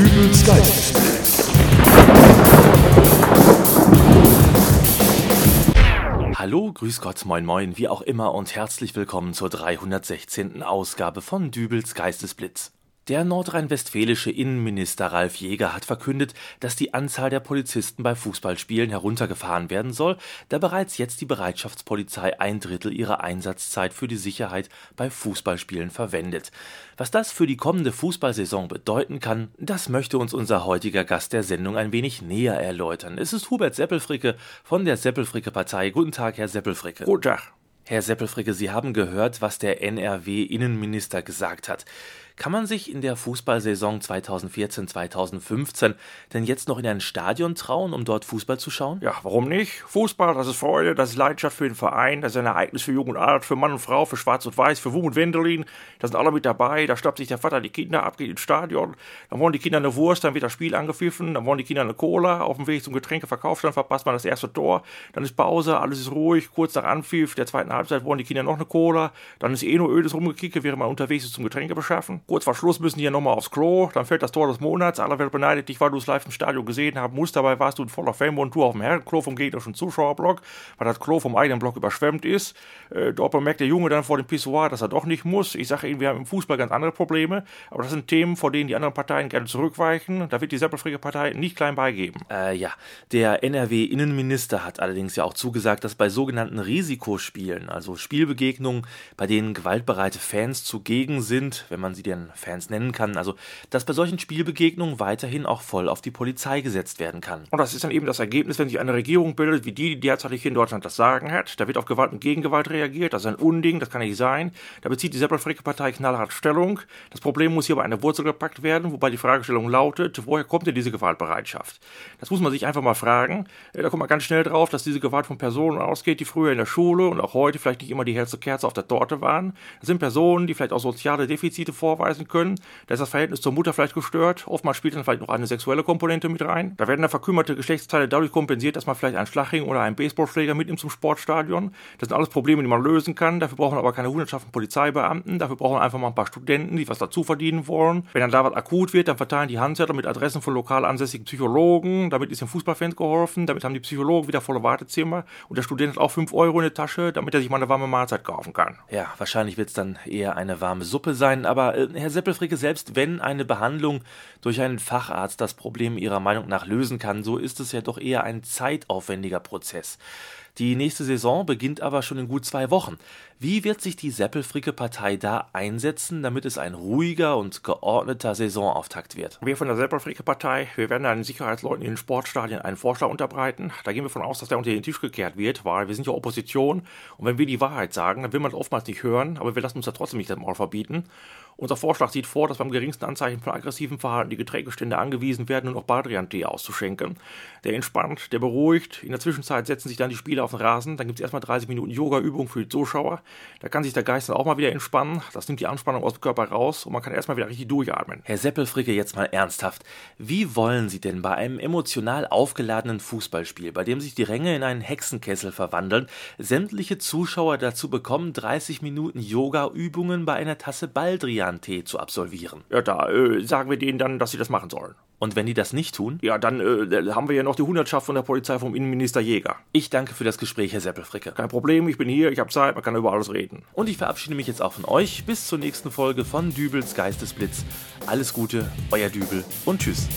Dübels Geistesblitz. Hallo, grüß Gott, moin moin, wie auch immer und herzlich willkommen zur 316. Ausgabe von Dübels Geistesblitz. Der nordrhein-westfälische Innenminister Ralf Jäger hat verkündet, dass die Anzahl der Polizisten bei Fußballspielen heruntergefahren werden soll, da bereits jetzt die Bereitschaftspolizei ein Drittel ihrer Einsatzzeit für die Sicherheit bei Fußballspielen verwendet. Was das für die kommende Fußballsaison bedeuten kann, das möchte uns unser heutiger Gast der Sendung ein wenig näher erläutern. Es ist Hubert Seppelfricke von der Seppelfricke Partei. Guten Tag, Herr Seppelfricke. Guten Tag. Herr Seppelfricke, Sie haben gehört, was der NRW-Innenminister gesagt hat. Kann man sich in der Fußballsaison 2014-2015 denn jetzt noch in ein Stadion trauen, um dort Fußball zu schauen? Ja, warum nicht? Fußball, das ist Freude, das ist Leidenschaft für den Verein, das ist ein Ereignis für Jung und Alt, für Mann und Frau, für Schwarz und Weiß, für Wum und Wendelin. Da sind alle mit dabei, da stoppt sich der Vater die Kinder ab, geht ins Stadion, dann wollen die Kinder eine Wurst, dann wird das Spiel angepfiffen, dann wollen die Kinder eine Cola, auf dem Weg zum Getränkeverkauf, dann verpasst man das erste Tor, dann ist Pause, alles ist ruhig, kurz nach Anpfiff der zweiten Halbzeit wollen die Kinder noch eine Cola, dann ist eh nur ödes Rumgekicke, während man unterwegs ist zum Getränke beschaffen. Kurz vor Schluss müssen die ja nochmal aufs Klo, dann fällt das Tor des Monats, aller Welt beneidet dich, weil du es live im Stadion gesehen haben musst, dabei warst du in voller Fame-Montur auf dem Herrenklo vom gegnerischen Zuschauerblock, weil das Klo vom eigenen Block überschwemmt ist. Äh, dort bemerkt der Junge dann vor dem Pissoir, dass er doch nicht muss. Ich sage Ihnen, wir haben im Fußball ganz andere Probleme, aber das sind Themen, vor denen die anderen Parteien gerne zurückweichen. Da wird die Seppelfricke Partei nicht klein beigeben. Äh, ja, der NRW-Innenminister hat allerdings ja auch zugesagt, dass bei sogenannten Risikospielen, also Spielbegegnungen, bei denen gewaltbereite Fans zugegen sind, wenn man sie denn Fans nennen kann, also dass bei solchen Spielbegegnungen weiterhin auch voll auf die Polizei gesetzt werden kann. Und das ist dann eben das Ergebnis, wenn sich eine Regierung bildet, wie die, die derzeit hier in Deutschland das Sagen hat. Da wird auf Gewalt und Gegengewalt reagiert. Das ist ein Unding, das kann nicht sein. Da bezieht die Seppelfricke Partei knallhart Stellung. Das Problem muss hier bei einer Wurzel gepackt werden, wobei die Fragestellung lautet, woher kommt denn diese Gewaltbereitschaft? Das muss man sich einfach mal fragen. Da kommt man ganz schnell drauf, dass diese Gewalt von Personen ausgeht, die früher in der Schule und auch heute vielleicht nicht immer die hellste Kerze auf der Torte waren. Das sind Personen, die vielleicht auch soziale Defizite vorweisen können. Da ist das Verhältnis zur Mutter vielleicht gestört. Oftmals spielt dann vielleicht noch eine sexuelle Komponente mit rein. Da werden dann verkümmerte Geschlechtsteile dadurch kompensiert, dass man vielleicht einen Schlagring oder einen Baseballschläger mitnimmt zum Sportstadion. Das sind alles Probleme, die man lösen kann. Dafür braucht man aber keine hundertschaften Polizeibeamten. Dafür braucht man einfach mal ein paar Studenten, die was dazu verdienen wollen. Wenn dann da was akut wird, dann verteilen die Handzettel mit Adressen von lokal ansässigen Psychologen. Damit ist den Fußballfans geholfen. Damit haben die Psychologen wieder volle Wartezimmer. Und der Student hat auch 5 Euro in der Tasche, damit er sich mal eine warme Mahlzeit kaufen kann. Ja, wahrscheinlich wird es dann eher eine warme Suppe sein. Aber äh, Herr Seppelfricke, selbst wenn eine Behandlung durch einen Facharzt das Problem Ihrer Meinung nach lösen kann, so ist es ja doch eher ein zeitaufwendiger Prozess. Die nächste Saison beginnt aber schon in gut zwei Wochen. Wie wird sich die Seppelfricke Partei da einsetzen, damit es ein ruhiger und geordneter Saisonauftakt wird? Wir von der Seppelfricke Partei, wir werden den Sicherheitsleuten in den Sportstadien einen Vorschlag unterbreiten. Da gehen wir von aus, dass der unter den Tisch gekehrt wird, weil wir sind ja Opposition und wenn wir die Wahrheit sagen, dann will man oftmals nicht hören, aber wir lassen uns da trotzdem nicht das Maul verbieten. Unser Vorschlag sieht vor, dass beim geringsten Anzeichen von aggressivem Verhalten die Getränkestände angewiesen werden, nur noch Baldrian-Tee auszuschenken. Der entspannt, der beruhigt. In der Zwischenzeit setzen sich dann die Spieler auf den Rasen. Dann gibt es erstmal 30 Minuten Yoga-Übung für die Zuschauer. Da kann sich der Geist dann auch mal wieder entspannen. Das nimmt die Anspannung aus dem Körper raus und man kann erstmal wieder richtig durchatmen. Herr Seppelfricke, jetzt mal ernsthaft. Wie wollen Sie denn bei einem emotional aufgeladenen Fußballspiel, bei dem sich die Ränge in einen Hexenkessel verwandeln, sämtliche Zuschauer dazu bekommen, 30 Minuten Yoga-Übungen bei einer Tasse Baldrian-Tee zu absolvieren? Ja, da äh, sagen wir denen dann, dass sie das machen sollen. Und wenn die das nicht tun? Ja, dann äh, haben wir ja noch die Hundertschaft von der Polizei vom Innenminister Jäger. Ich danke für das Gespräch, Herr Seppelfricke. Kein Problem, ich bin hier, ich habe Zeit, man kann über alles reden. Und ich verabschiede mich jetzt auch von euch. Bis zur nächsten Folge von Dübels Geistesblitz. Alles Gute, euer Dübel und tschüss.